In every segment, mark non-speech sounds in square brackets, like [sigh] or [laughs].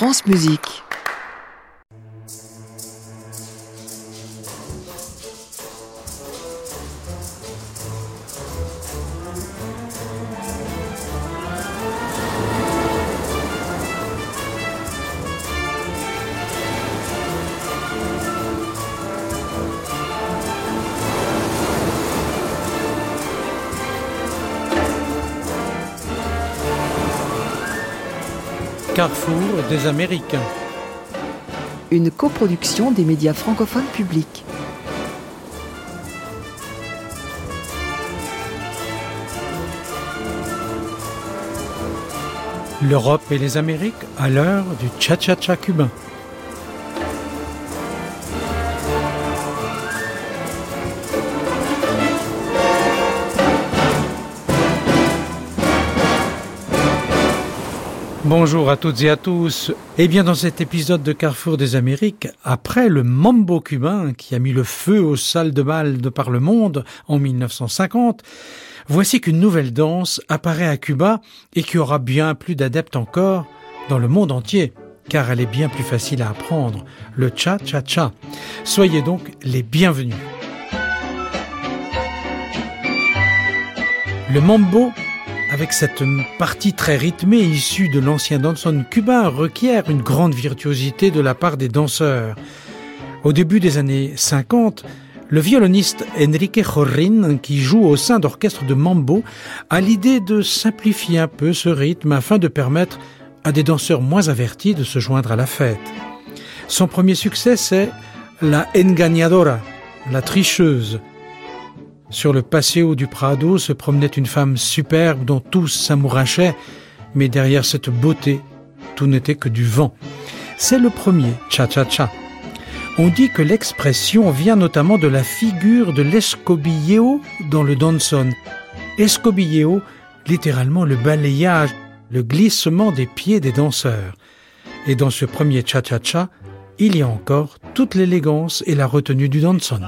France Musique. Carrefour des Américains. Une coproduction des médias francophones publics. L'Europe et les Amériques à l'heure du cha-cha-cha cubain. Bonjour à toutes et à tous. Eh bien, dans cet épisode de Carrefour des Amériques, après le mambo cubain qui a mis le feu aux salles de bal de par le monde en 1950, voici qu'une nouvelle danse apparaît à Cuba et qui aura bien plus d'adeptes encore dans le monde entier, car elle est bien plus facile à apprendre, le cha-cha-cha. Soyez donc les bienvenus. Le mambo avec cette partie très rythmée issue de l'ancien danson cubain requiert une grande virtuosité de la part des danseurs. Au début des années 50, le violoniste Enrique Jorrin, qui joue au sein d'orchestres de mambo, a l'idée de simplifier un peu ce rythme afin de permettre à des danseurs moins avertis de se joindre à la fête. Son premier succès, c'est la engañadora, la tricheuse, sur le paseo du Prado se promenait une femme superbe dont tous s'amourachaient, mais derrière cette beauté, tout n'était que du vent. C'est le premier, cha-cha-cha. On dit que l'expression vient notamment de la figure de l'escobilleo dans le danson. Escobilleo, littéralement le balayage, le glissement des pieds des danseurs. Et dans ce premier cha-cha-cha, il y a encore toute l'élégance et la retenue du danson.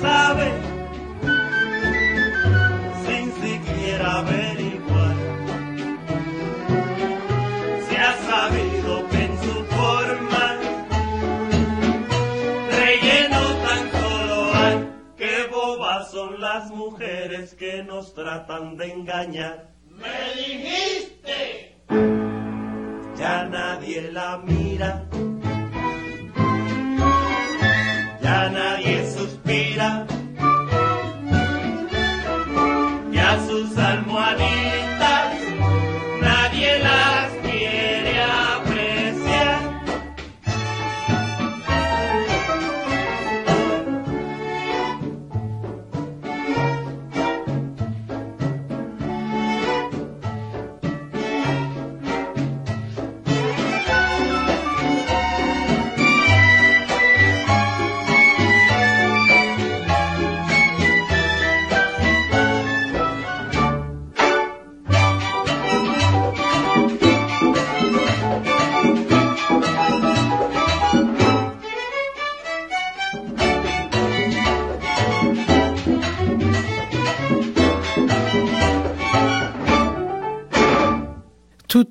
sabe sin siquiera averiguar. Se ha sabido que en su forma relleno tan solo hay. Qué bobas son las mujeres que nos tratan de engañar. Me dijiste. Ya nadie la mira. Ya nadie se Mira.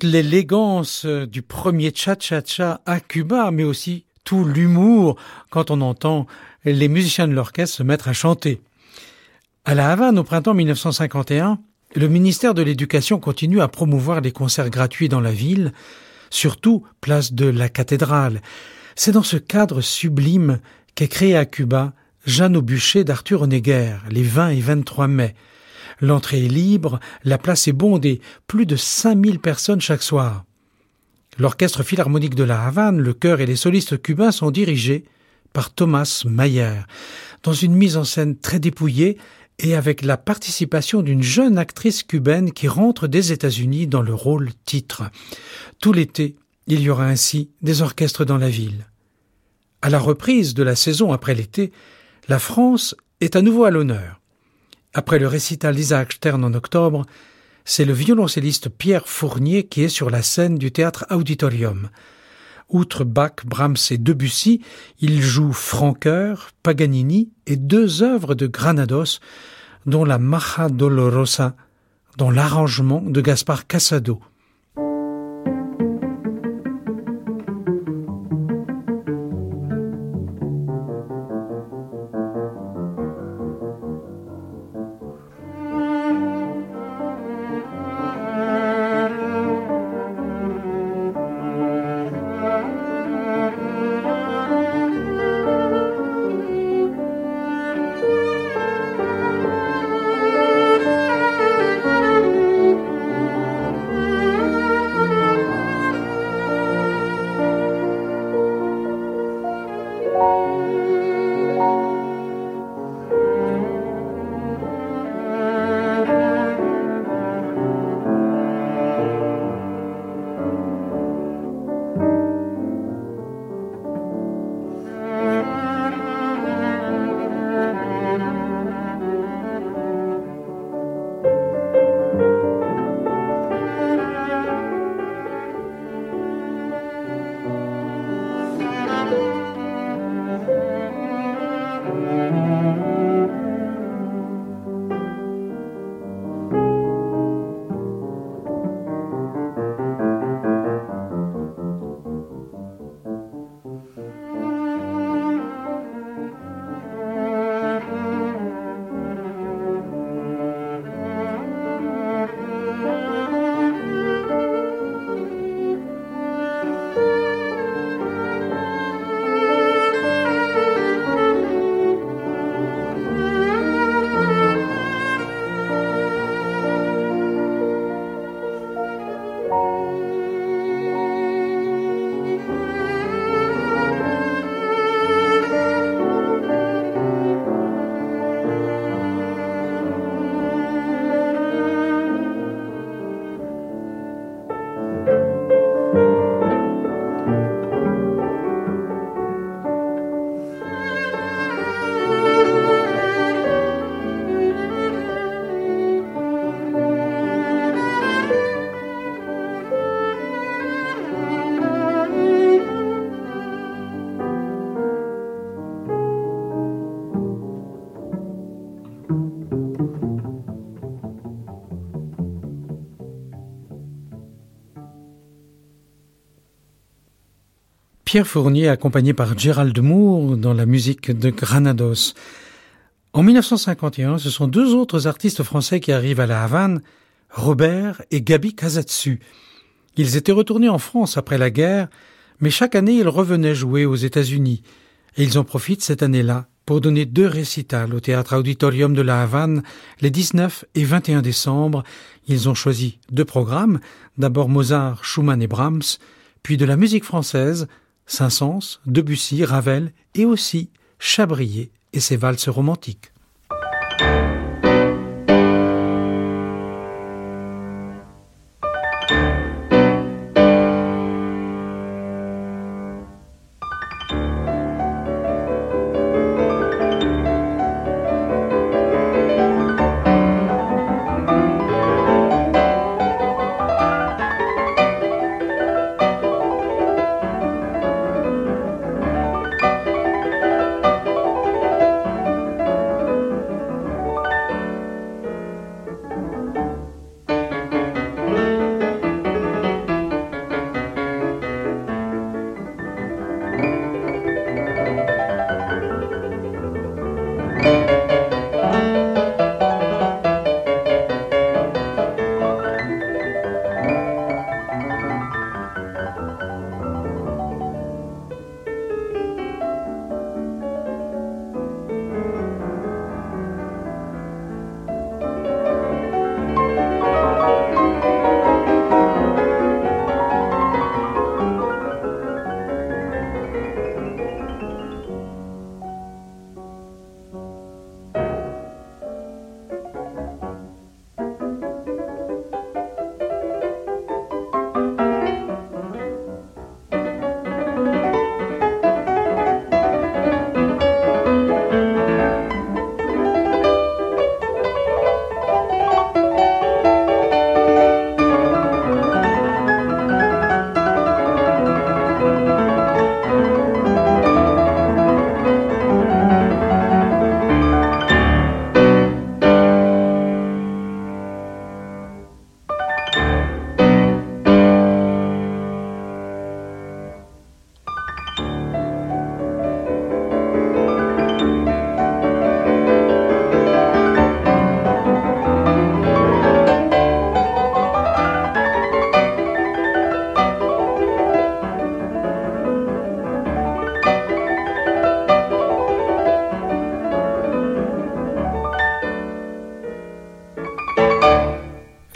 L'élégance du premier cha-cha-cha à Cuba, mais aussi tout l'humour quand on entend les musiciens de l'orchestre se mettre à chanter. À La Havane, au printemps 1951, le ministère de l'Éducation continue à promouvoir les concerts gratuits dans la ville, surtout place de la cathédrale. C'est dans ce cadre sublime qu'est créé à Cuba Jeanne au bûcher d'Arthur Honegger, les 20 et 23 mai. L'entrée est libre, la place est bondée, plus de 5000 personnes chaque soir. L'orchestre philharmonique de la Havane, le chœur et les solistes cubains sont dirigés par Thomas Mayer, dans une mise en scène très dépouillée et avec la participation d'une jeune actrice cubaine qui rentre des États-Unis dans le rôle titre. Tout l'été, il y aura ainsi des orchestres dans la ville. À la reprise de la saison après l'été, la France est à nouveau à l'honneur. Après le récital d'Isaac Stern en octobre, c'est le violoncelliste Pierre Fournier qui est sur la scène du théâtre Auditorium. Outre Bach, Brahms et Debussy, il joue Francoeur, Paganini et deux œuvres de Granados, dont la Maja Dolorosa, dans l'arrangement de Gaspard Casado. Pierre Fournier accompagné par Gérald Moore dans la musique de Granados. En 1951, ce sont deux autres artistes français qui arrivent à La Havane, Robert et Gabi Kazatsu. Ils étaient retournés en France après la guerre, mais chaque année ils revenaient jouer aux États-Unis. Et ils en profitent cette année-là pour donner deux récitals au Théâtre Auditorium de La Havane les 19 et 21 décembre. Ils ont choisi deux programmes, d'abord Mozart, Schumann et Brahms, puis de la musique française, Saint-Saëns, Debussy, Ravel et aussi Chabrier et ses valses romantiques.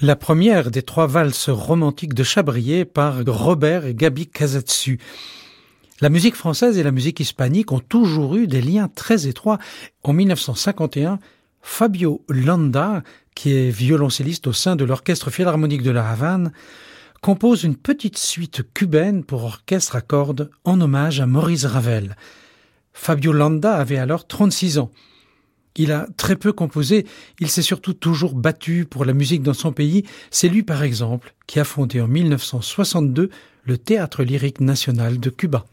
La première des trois valses romantiques de Chabrier par Robert et Gabi Casatsu. La musique française et la musique hispanique ont toujours eu des liens très étroits. En 1951, Fabio Landa, qui est violoncelliste au sein de l'Orchestre Philharmonique de la Havane, compose une petite suite cubaine pour orchestre à cordes en hommage à Maurice Ravel. Fabio Landa avait alors 36 ans. Il a très peu composé, il s'est surtout toujours battu pour la musique dans son pays. C'est lui, par exemple, qui a fondé en 1962 le Théâtre lyrique national de Cuba.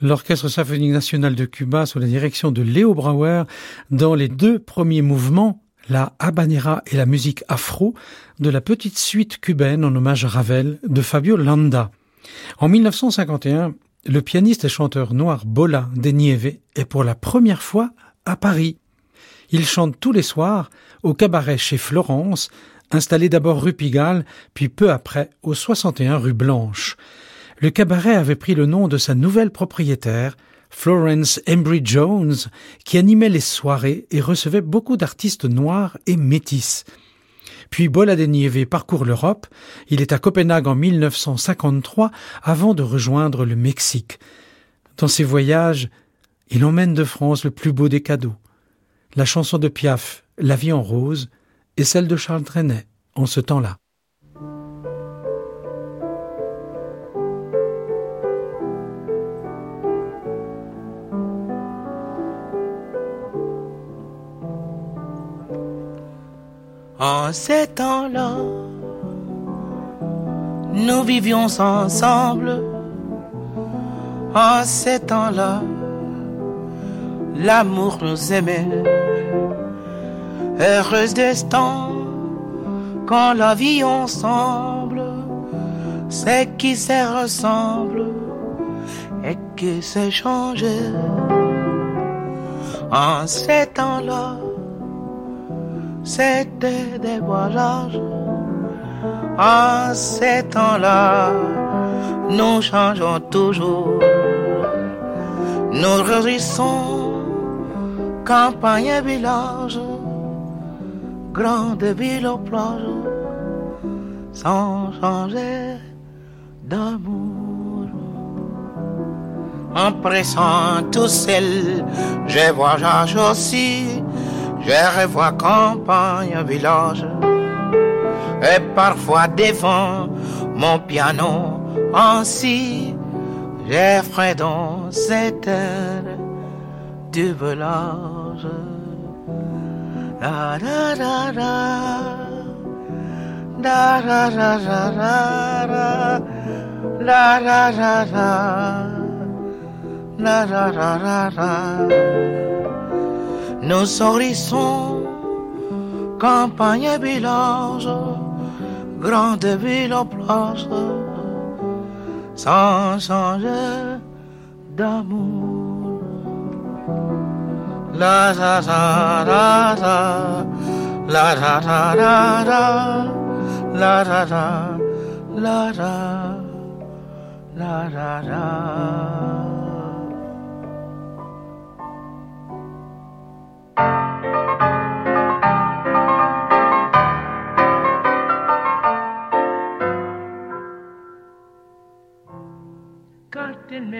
l'Orchestre symphonique national de Cuba sous la direction de Léo Brauer dans les deux premiers mouvements, la habanera et la musique afro, de la petite suite cubaine en hommage à Ravel de Fabio Landa. En 1951, le pianiste et chanteur noir Bola de Nieve est pour la première fois à Paris. Il chante tous les soirs au cabaret chez Florence, installé d'abord rue Pigalle, puis peu après au 61 rue Blanche. Le cabaret avait pris le nom de sa nouvelle propriétaire, Florence Embry Jones, qui animait les soirées et recevait beaucoup d'artistes noirs et métis. Puis Nieve parcourt l'Europe. Il est à Copenhague en 1953 avant de rejoindre le Mexique. Dans ses voyages, il emmène de France le plus beau des cadeaux. La chanson de Piaf, La vie en rose, et celle de Charles Trenet, en ce temps-là. En ces temps-là, nous vivions ensemble. En ces temps-là, l'amour nous aimait. Heureuse destin, quand la vie ensemble, c'est qui se ressemble et qui s'est changé. En ces temps-là, c'était des voyages. En ces temps-là, nous changeons toujours. Nous réussissons campagne et village, grande ville aux plages, sans changer d'amour. En pressant tout seul, je voyage aussi je revois campagne, village, et parfois devant mon piano, ainsi, j'effraie dans cette terre du village. La la. La la, la la la la. La, la la la. La, la la la la. Nous sorrissons, campagne et village, grande ville aux plages, sans changer d'amour. La la la la la, la la la la la, la la la la la la la.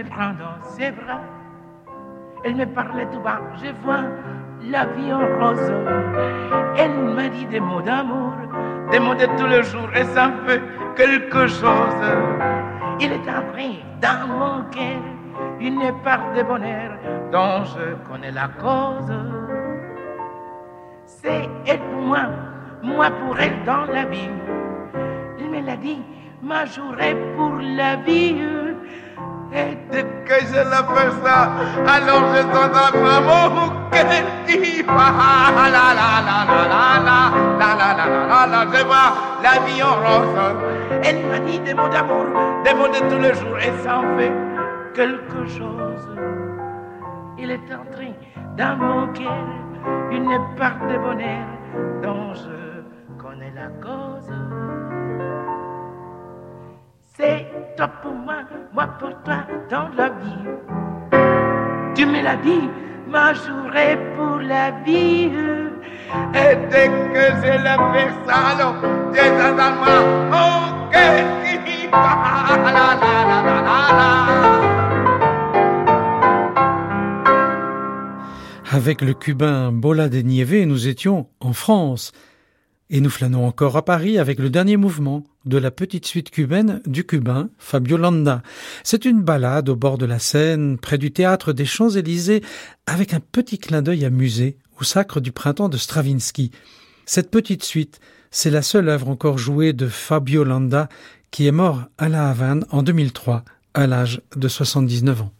Me prend dans ses bras. Elle me parlait tout bas, je vois la vie en rose. Elle m'a dit des mots d'amour, des mots de tous les jours, et ça fait quelque chose. Il est entré dans mon cœur une part de bonheur dont je connais la cause. C'est elle pour moi, moi pour elle dans la vie. Il me l'a dit, ma journée pour la vie. Et dès que je la fais ça, alors je à maman qu'elle dit la la la la la la la la la la la je vois la vie en rose. Elle m'a dit des mots d'amour, des mots de tous les jours, et ça en fait quelque chose. Il est entré dans mon cœur une part de bonheur dont je connais la cause. C'est toi pour moi, moi pour toi dans la vie. Tu me l'as dit, ma journée pour la vie. Et dès que j'ai la alors j'ai dans moi, oh, qu'est-ce [laughs] la la la la la la. Avec le cubain Bola de Nieve, nous étions en France. Et nous flânons encore à Paris avec le dernier mouvement de la petite suite cubaine du cubain Fabio Landa. C'est une balade au bord de la Seine, près du théâtre des Champs-Élysées, avec un petit clin d'œil amusé au sacre du printemps de Stravinsky. Cette petite suite, c'est la seule œuvre encore jouée de Fabio Landa, qui est mort à La Havane en 2003, à l'âge de 79 ans.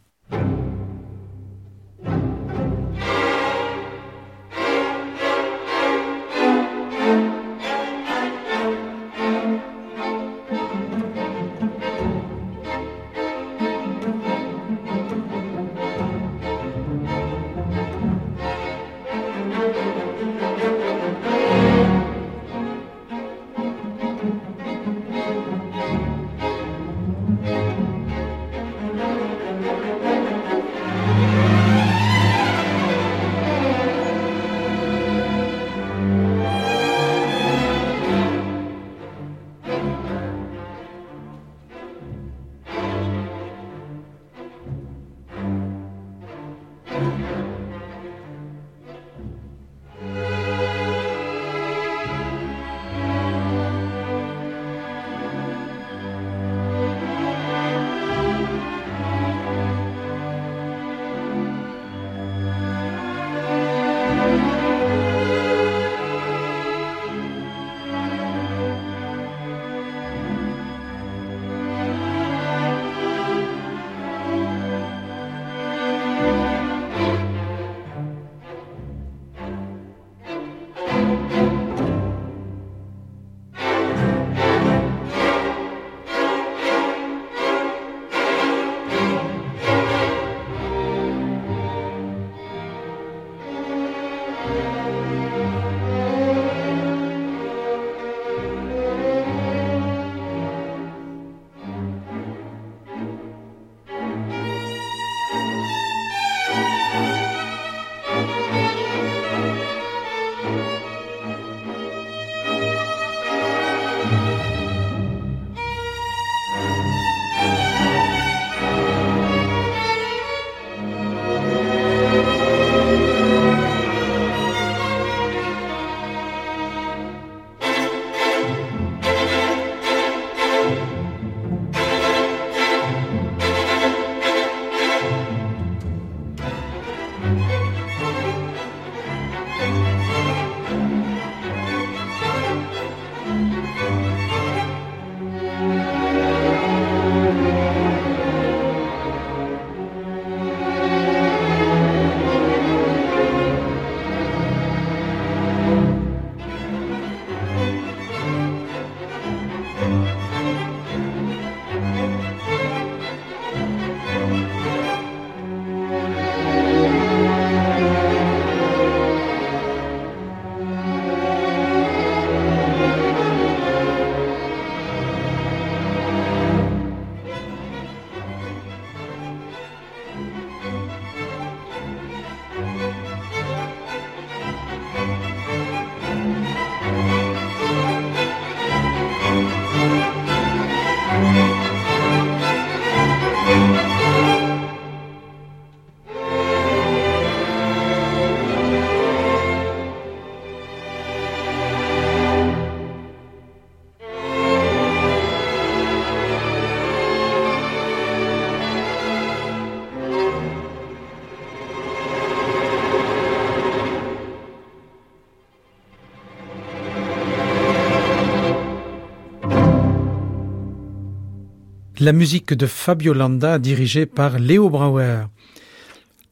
La musique de Fabio Landa dirigée par Léo Brauer.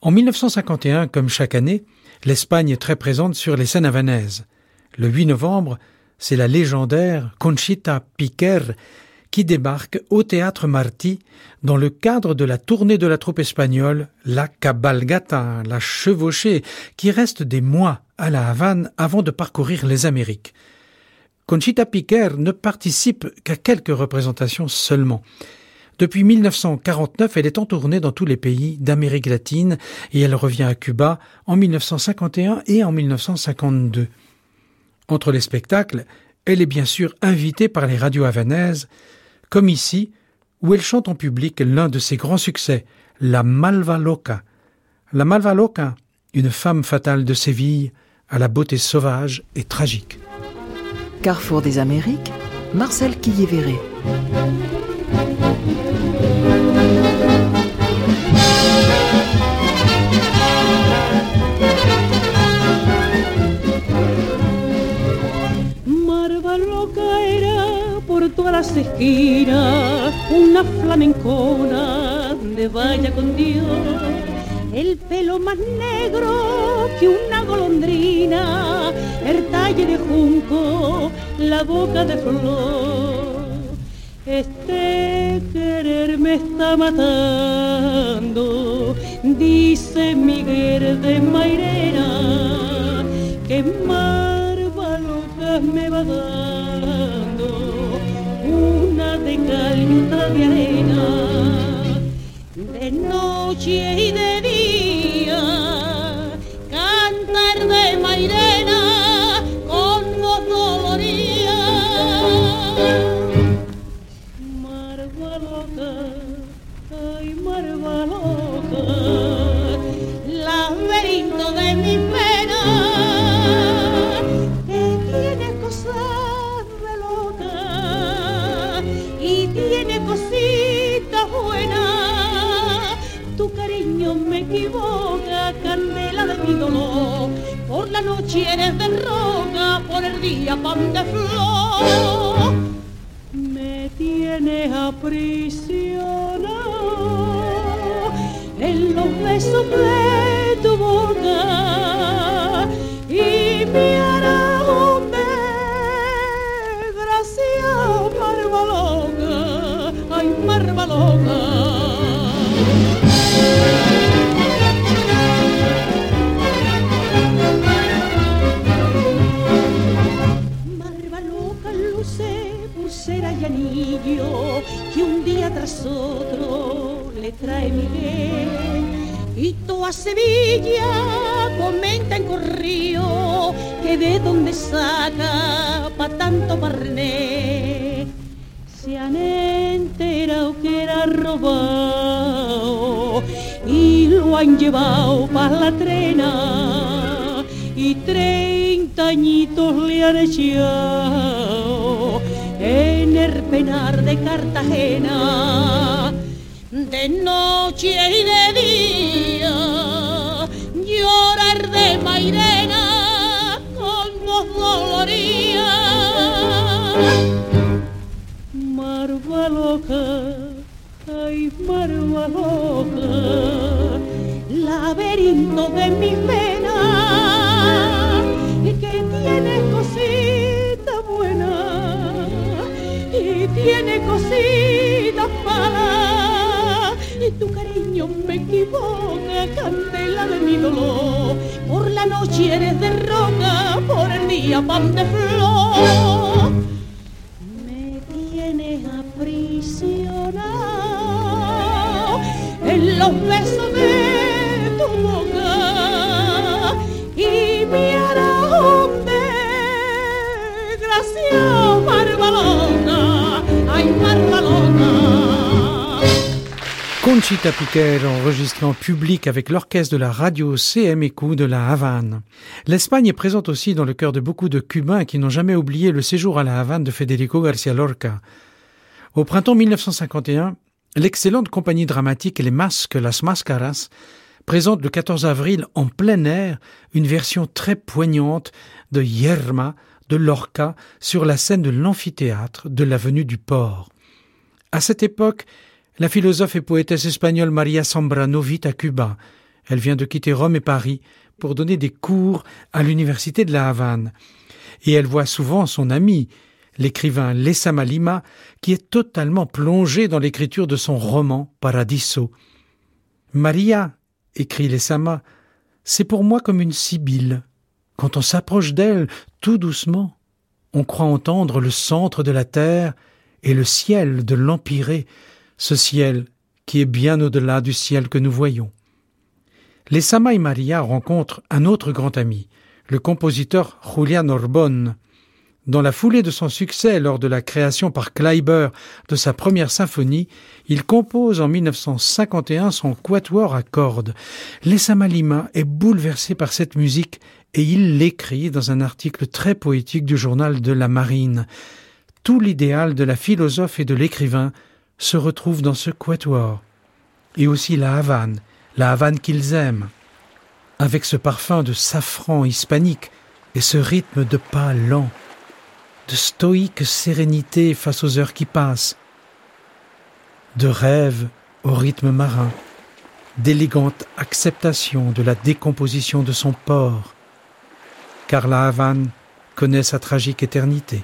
En 1951, comme chaque année, l'Espagne est très présente sur les scènes havanaises. Le 8 novembre, c'est la légendaire Conchita Piquer qui débarque au théâtre Martí dans le cadre de la tournée de la troupe espagnole La Cabalgata, la chevauchée, qui reste des mois à la Havane avant de parcourir les Amériques. Conchita Piquer ne participe qu'à quelques représentations seulement. Depuis 1949, elle est en tournée dans tous les pays d'Amérique latine et elle revient à Cuba en 1951 et en 1952. Entre les spectacles, elle est bien sûr invitée par les radios havanaises, comme ici, où elle chante en public l'un de ses grands succès, La Malva Loca. La Malva Loca, une femme fatale de Séville, à la beauté sauvage et tragique. Carrefour des Amériques, Marcel Quillévéré. todas las esquinas una flamencona donde vaya con Dios. El pelo más negro que una golondrina, el talle de junco, la boca de flor. Este querer me está matando, dice Miguel de Mairena, que marva loca me va dando una de cal y otra de arena, de noche y de Eres de roca, por el día pan de flor. Me tienes aprisionado Y toda Sevilla comenta en corrío que de dónde saca pa' tanto parné. Se han enterado que era robado y lo han llevado pa' la trena y treinta añitos le han echado en el penar de Cartagena. De noche y de día llorar de Mairena con voz doloría. Marva loca, ay marva loca, laberinto de mi pena, que tiene cositas buenas, y tiene cositas malas, tu cariño me equivoca, candela de mi dolor, por la noche eres de roca, por el día pan de flor. Me tienes aprisionado en los besos de tu boca y mi aragón de gracia marvalona, ay marvalona. Conchita Piquer enregistrée en public avec l'orchestre de la radio CMEQ de la Havane. L'Espagne est présente aussi dans le cœur de beaucoup de Cubains qui n'ont jamais oublié le séjour à la Havane de Federico García Lorca. Au printemps 1951, l'excellente compagnie dramatique Les Masques, Las Máscaras, présente le 14 avril en plein air une version très poignante de Yerma de Lorca sur la scène de l'amphithéâtre de l'avenue du Port. À cette époque, la philosophe et poétesse espagnole Maria Zambrano vit à Cuba. Elle vient de quitter Rome et Paris pour donner des cours à l'université de la Havane. Et elle voit souvent son ami, l'écrivain Lessama Lima, qui est totalement plongé dans l'écriture de son roman Paradiso. Maria, écrit Lessama, c'est pour moi comme une sibylle. Quand on s'approche d'elle, tout doucement, on croit entendre le centre de la terre et le ciel de l'empyrée, ce ciel qui est bien au-delà du ciel que nous voyons. Les Sama Maria rencontrent un autre grand ami, le compositeur Julian Orbon. Dans la foulée de son succès lors de la création par Kleiber de sa première symphonie, il compose en 1951 son quatuor à cordes. Lessama Lima est bouleversé par cette musique et il l'écrit dans un article très poétique du journal de la Marine. Tout l'idéal de la philosophe et de l'écrivain se retrouve dans ce quatuor. Et aussi la Havane, la Havane qu'ils aiment. Avec ce parfum de safran hispanique et ce rythme de pas lent, de stoïque sérénité face aux heures qui passent, de rêve au rythme marin, d'élégante acceptation de la décomposition de son port, car la Havane connaît sa tragique éternité.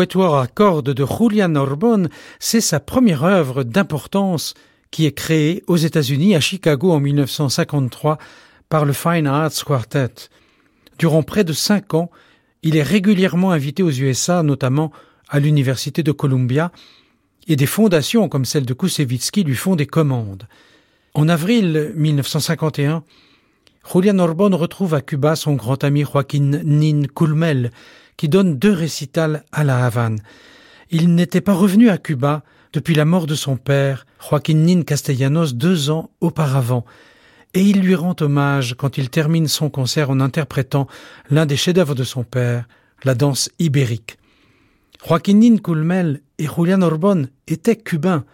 Quatuor à cordes de Julian Orbon, c'est sa première œuvre d'importance qui est créée aux États-Unis à Chicago en 1953 par le Fine Arts Quartet. Durant près de cinq ans, il est régulièrement invité aux USA, notamment à l'Université de Columbia, et des fondations comme celle de Kusevitsky lui font des commandes. En avril 1951, Julian Orbon retrouve à Cuba son grand ami Joaquin Nin Culmel, qui donne deux récitals à la Havane. Il n'était pas revenu à Cuba depuis la mort de son père, Joaquin Nin Castellanos, deux ans auparavant, et il lui rend hommage quand il termine son concert en interprétant l'un des chefs-d'œuvre de son père, la danse ibérique. Joaquin Nin Culmel et Julian Orbon étaient cubains,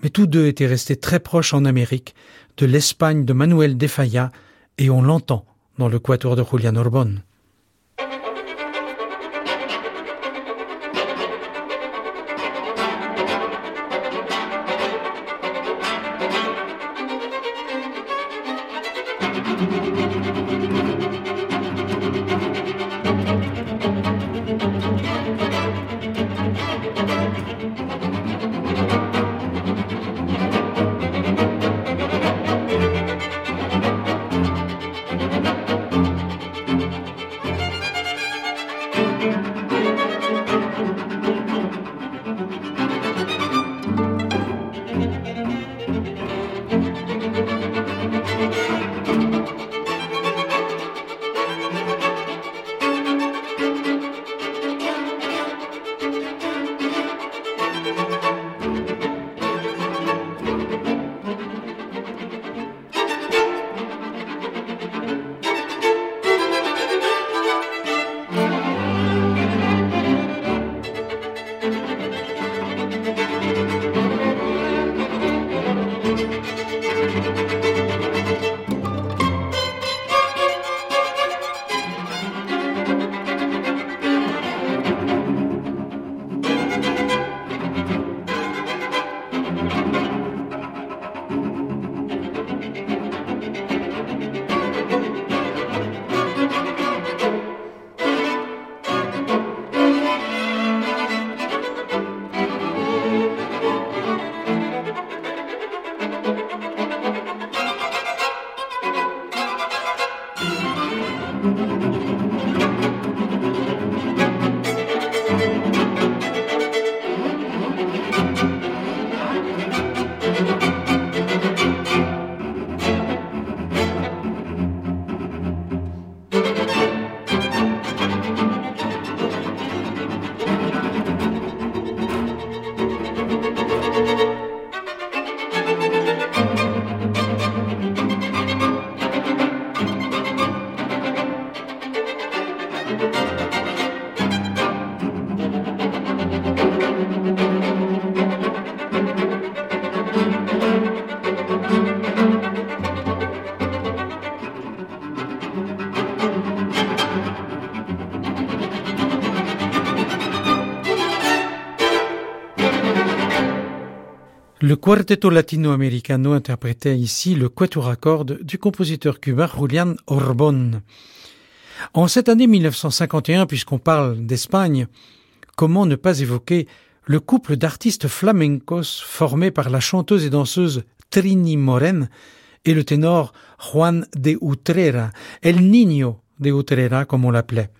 mais tous deux étaient restés très proches en Amérique de l'Espagne de Manuel de et on l'entend dans le quatuor de Julian Orbon. Le Quartetto Latino-Americano interprétait ici le quatuor à du compositeur cubain Julian Orbon. En cette année 1951, puisqu'on parle d'Espagne, comment ne pas évoquer le couple d'artistes flamencos formé par la chanteuse et danseuse Trini Moren et le ténor Juan de Utrera, El Niño de Utrera comme on l'appelait.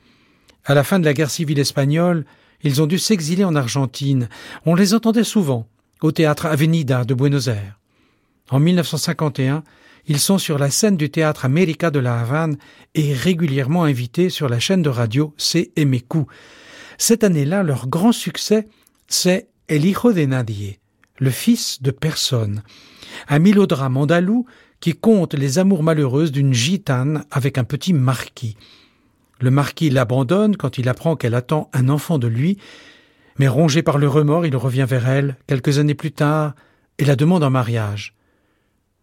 À la fin de la guerre civile espagnole, ils ont dû s'exiler en Argentine. On les entendait souvent au théâtre Avenida de Buenos Aires. En 1951, ils sont sur la scène du théâtre América de la Havane et régulièrement invités sur la chaîne de radio CMQ. Cette année-là, leur grand succès, c'est El hijo de nadie, le fils de personne, un mélodrame andalou qui compte les amours malheureuses d'une gitane avec un petit marquis. Le marquis l'abandonne quand il apprend qu'elle attend un enfant de lui mais rongé par le remords, il revient vers elle, quelques années plus tard, et la demande en mariage.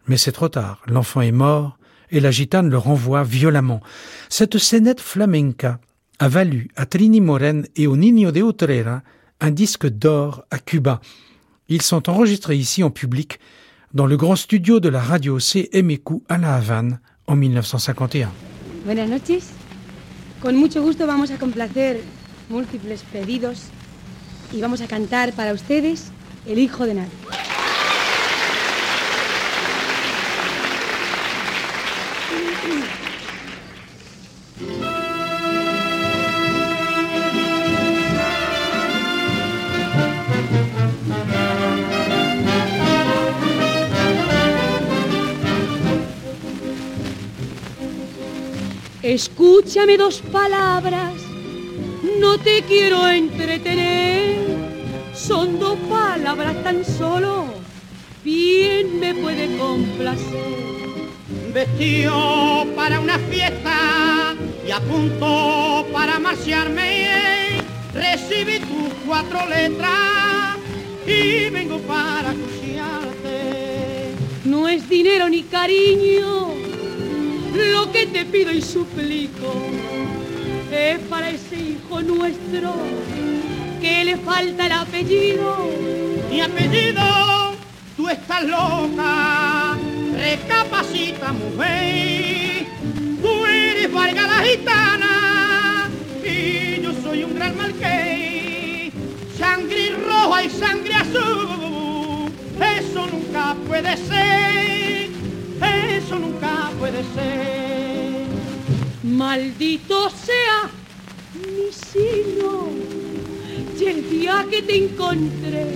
Mais c'est trop tard, l'enfant est mort, et la gitane le renvoie violemment. Cette scénette flamenca a valu à Trini Moren et au Niño de Utrera un disque d'or à Cuba. Ils sont enregistrés ici en public dans le grand studio de la radio CMQ à La Havane en 1951. Buenas noches. Con mucho gusto vamos a complacer múltiples pedidos y vamos a cantar para ustedes El Hijo de Nadie. Escúchame dos palabras no te quiero entretener, son dos palabras tan solo, bien me puede complacer. Vestido para una fiesta y a punto para marcharme, recibí tus cuatro letras y vengo para cruciar es dinero ni cariño, lo que te pido y suplico es para ese hijo nuestro que le falta el apellido. Mi apellido, tú estás loca, recapacita mujer, tú eres Vargas la gitana y yo soy un gran marqués, sangre roja y sangre azul, eso nunca puede ser, eso nunca. Maldito sea mi signo. Y el día que te encontré,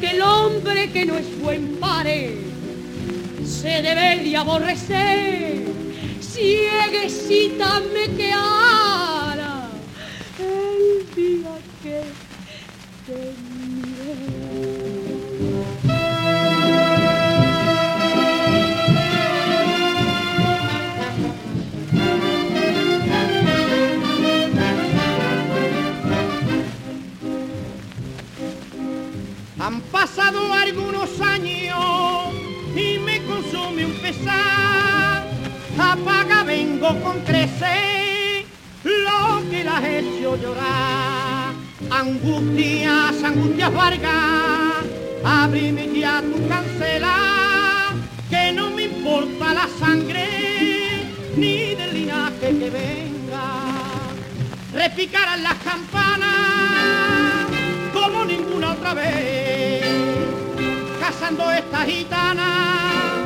que el hombre que no es buen pare se debe de aborrecer. Cieguecita me quedara el día que te miré. Han pasado algunos años y me consume un pesar. Apaga, vengo con trece, lo que la has hecho llorar. Angustias, angustias Vargas, ábreme ya tu cancela, que no me importa la sangre ni del linaje que venga. Repicarán las campanas como ninguna otra vez, esta gitana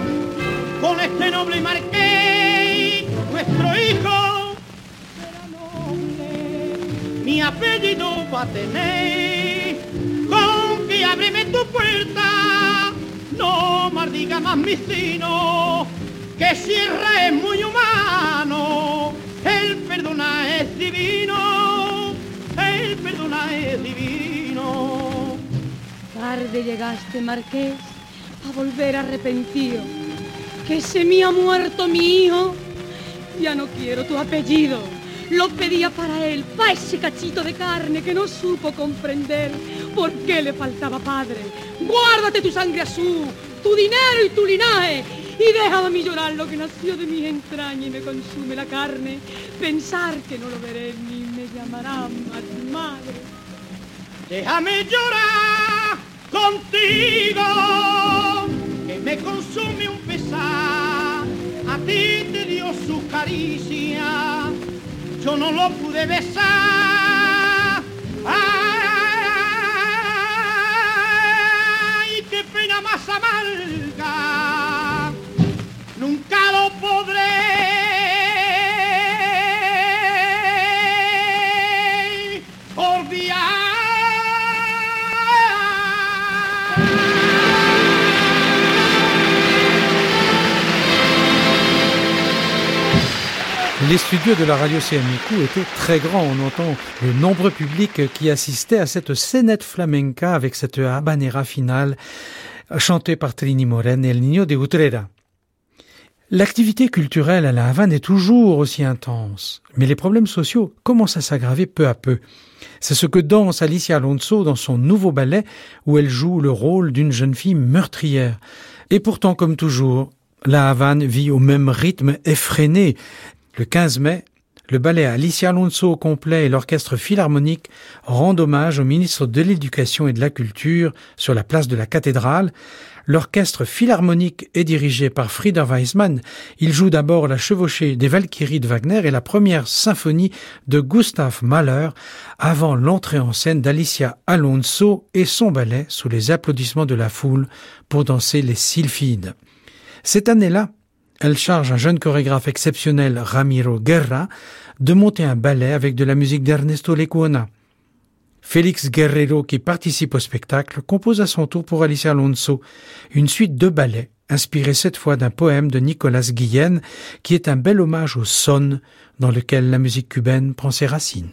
con este noble marqués, nuestro hijo será noble, mi apellido va a tener, con que ábreme tu puerta, no maldiga más mi sino, que Sierra es muy humano, el perdona es divino, el perdona es divino. Tarde llegaste, Marqués, a volver arrepentido. Que se me ha muerto mi hijo. Ya no quiero tu apellido. Lo pedía para él, para ese cachito de carne que no supo comprender por qué le faltaba padre. Guárdate tu sangre azul, tu dinero y tu linaje. Y déjame a llorar lo que nació de mis entrañas y me consume la carne. Pensar que no lo veré ni me llamará más madre. Déjame llorar contigo, que me consume un pesar. A ti te dio su caricia, yo no lo pude besar. Ay, qué pena más amarga, Les studios de la radio CMIQ étaient très grands. On entend le nombreux public qui assistait à cette scénette flamenca avec cette habanera finale chantée par Trini Moren et El Niño de Utrera. L'activité culturelle à La Havane est toujours aussi intense, mais les problèmes sociaux commencent à s'aggraver peu à peu. C'est ce que danse Alicia Alonso dans son nouveau ballet où elle joue le rôle d'une jeune fille meurtrière. Et pourtant, comme toujours, La Havane vit au même rythme effréné. Le 15 mai, le ballet Alicia Alonso au complet et l'orchestre philharmonique rendent hommage au ministre de l'Éducation et de la Culture sur la place de la cathédrale. L'orchestre philharmonique est dirigé par Frieder Weissmann. Il joue d'abord la chevauchée des Valkyries de Wagner et la première symphonie de Gustav Mahler avant l'entrée en scène d'Alicia Alonso et son ballet sous les applaudissements de la foule pour danser les sylphides. Cette année-là, elle charge un jeune chorégraphe exceptionnel, Ramiro Guerra, de monter un ballet avec de la musique d'Ernesto Lecuona. Félix Guerrero, qui participe au spectacle, compose à son tour pour Alicia Alonso une suite de ballets, inspirée cette fois d'un poème de Nicolas Guillen, qui est un bel hommage au son dans lequel la musique cubaine prend ses racines.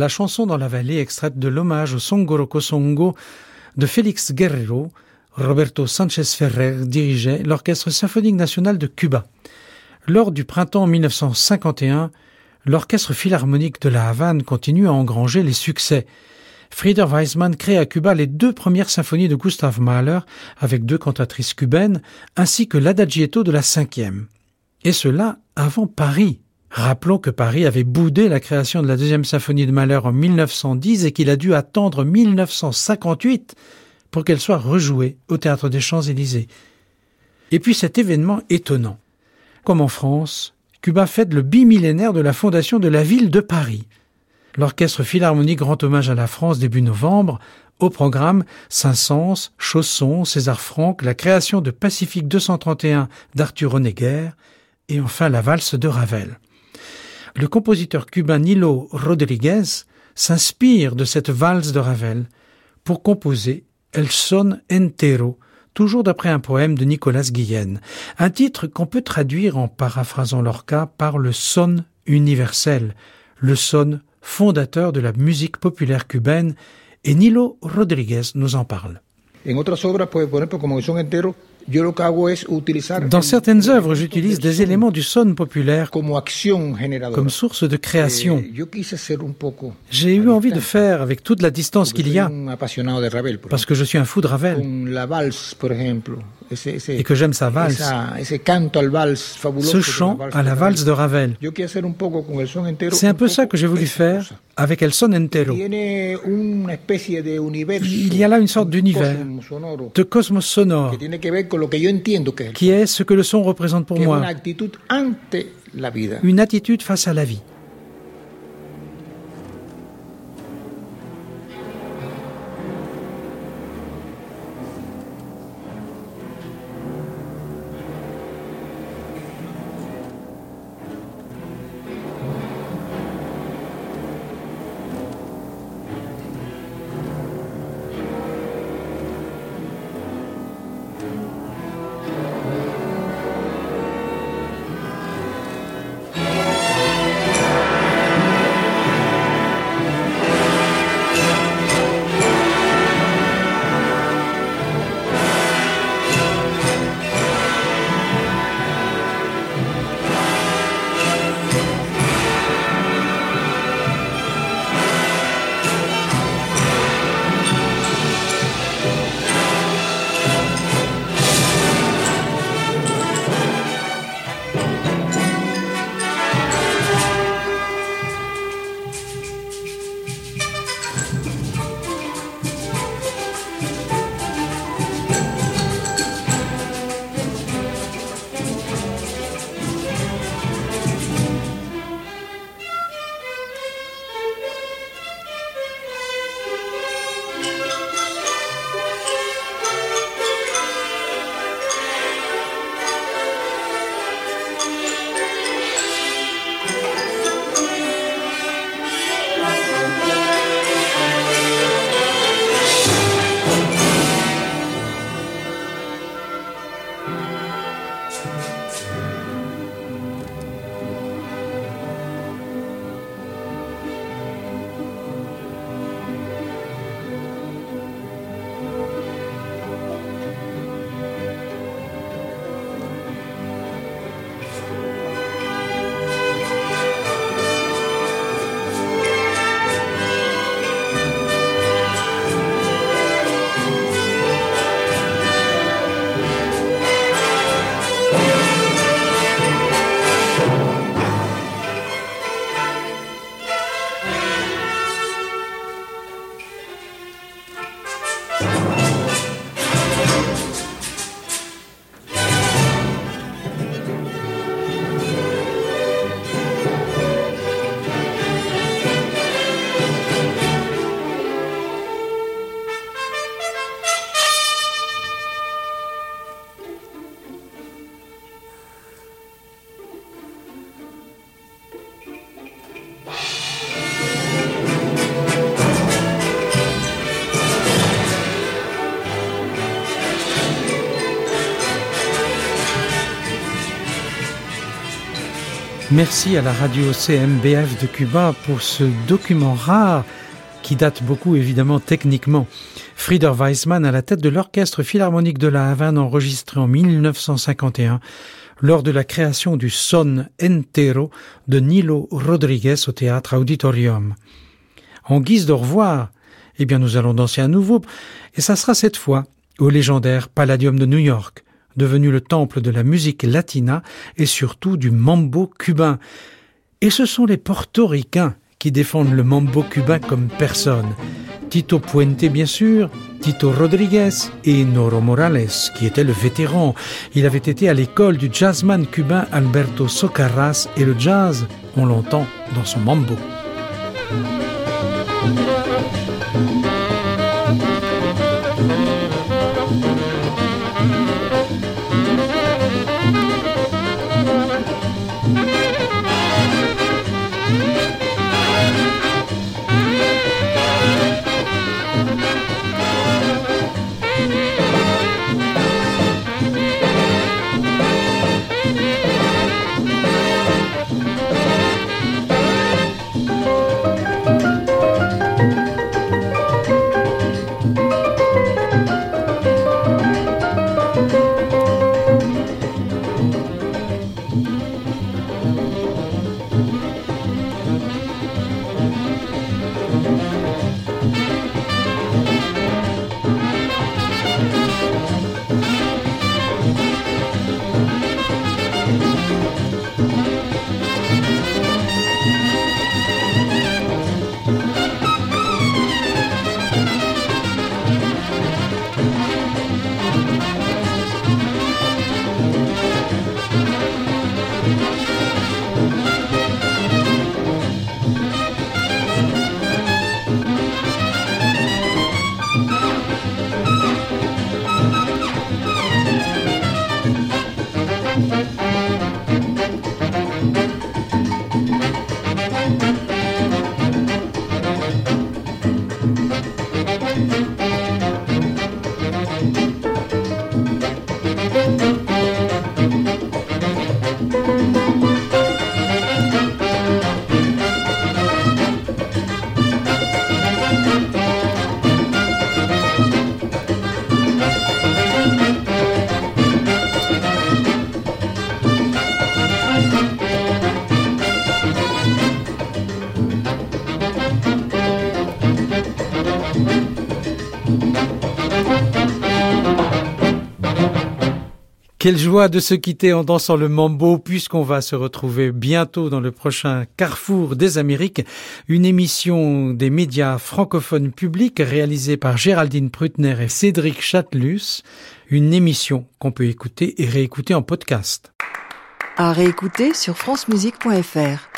La chanson dans la vallée extraite de l'hommage au Songoro Songo de Félix Guerrero, Roberto Sanchez Ferrer dirigeait l'Orchestre symphonique national de Cuba. Lors du printemps 1951, l'Orchestre philharmonique de la Havane continue à engranger les succès. Frieder Weismann crée à Cuba les deux premières symphonies de Gustav Mahler avec deux cantatrices cubaines ainsi que l'adagietto de la cinquième. Et cela avant Paris. Rappelons que Paris avait boudé la création de la deuxième symphonie de Mahler en 1910 et qu'il a dû attendre 1958 pour qu'elle soit rejouée au théâtre des Champs-Élysées. Et puis cet événement étonnant. Comme en France, Cuba fête le bimillénaire de la fondation de la ville de Paris. L'orchestre philharmonique rend hommage à la France début novembre. Au programme, Saint-Saëns, Chausson, César Franck, la création de Pacifique 231 d'Arthur Honegger et enfin la valse de Ravel le compositeur cubain Nilo Rodriguez s'inspire de cette valse de Ravel pour composer El son entero, toujours d'après un poème de Nicolas Guillen, un titre qu'on peut traduire en paraphrasant Lorca par le son universel, le son fondateur de la musique populaire cubaine, et Nilo Rodriguez nous en parle. Dans certaines œuvres, j'utilise des éléments du son populaire comme source de création. Eh, J'ai eu envie de faire avec toute la distance qu'il y a, parce que je suis un fou de Ravel, et que j'aime sa valse, ce chant à la valse de Ravel. C'est un peu ça que j'ai voulu faire avec El Son Entero. Il y a là une sorte d'univers, de cosmos sonore, qui est ce que le son représente pour moi, une attitude face à la vie. Merci à la radio CMBF de Cuba pour ce document rare qui date beaucoup évidemment techniquement. Frieder Weissmann à la tête de l'orchestre philharmonique de la Havane enregistré en 1951 lors de la création du Son Entero de Nilo Rodriguez au théâtre Auditorium. En guise de revoir, eh bien nous allons danser à nouveau, et ça sera cette fois au légendaire Palladium de New York, devenu le temple de la musique latina et surtout du mambo cubain. Et ce sont les portoricains qui défendent le mambo cubain comme personne. Tito Puente, bien sûr, Tito Rodriguez et Noro Morales, qui était le vétéran. Il avait été à l'école du jazzman cubain Alberto Socarras et le jazz, on l'entend dans son mambo. Quelle joie de se quitter en dansant le mambo puisqu'on va se retrouver bientôt dans le prochain Carrefour des Amériques, une émission des médias francophones publics réalisée par Géraldine Prutner et Cédric Chatelus, une émission qu'on peut écouter et réécouter en podcast. À réécouter sur francemusique.fr.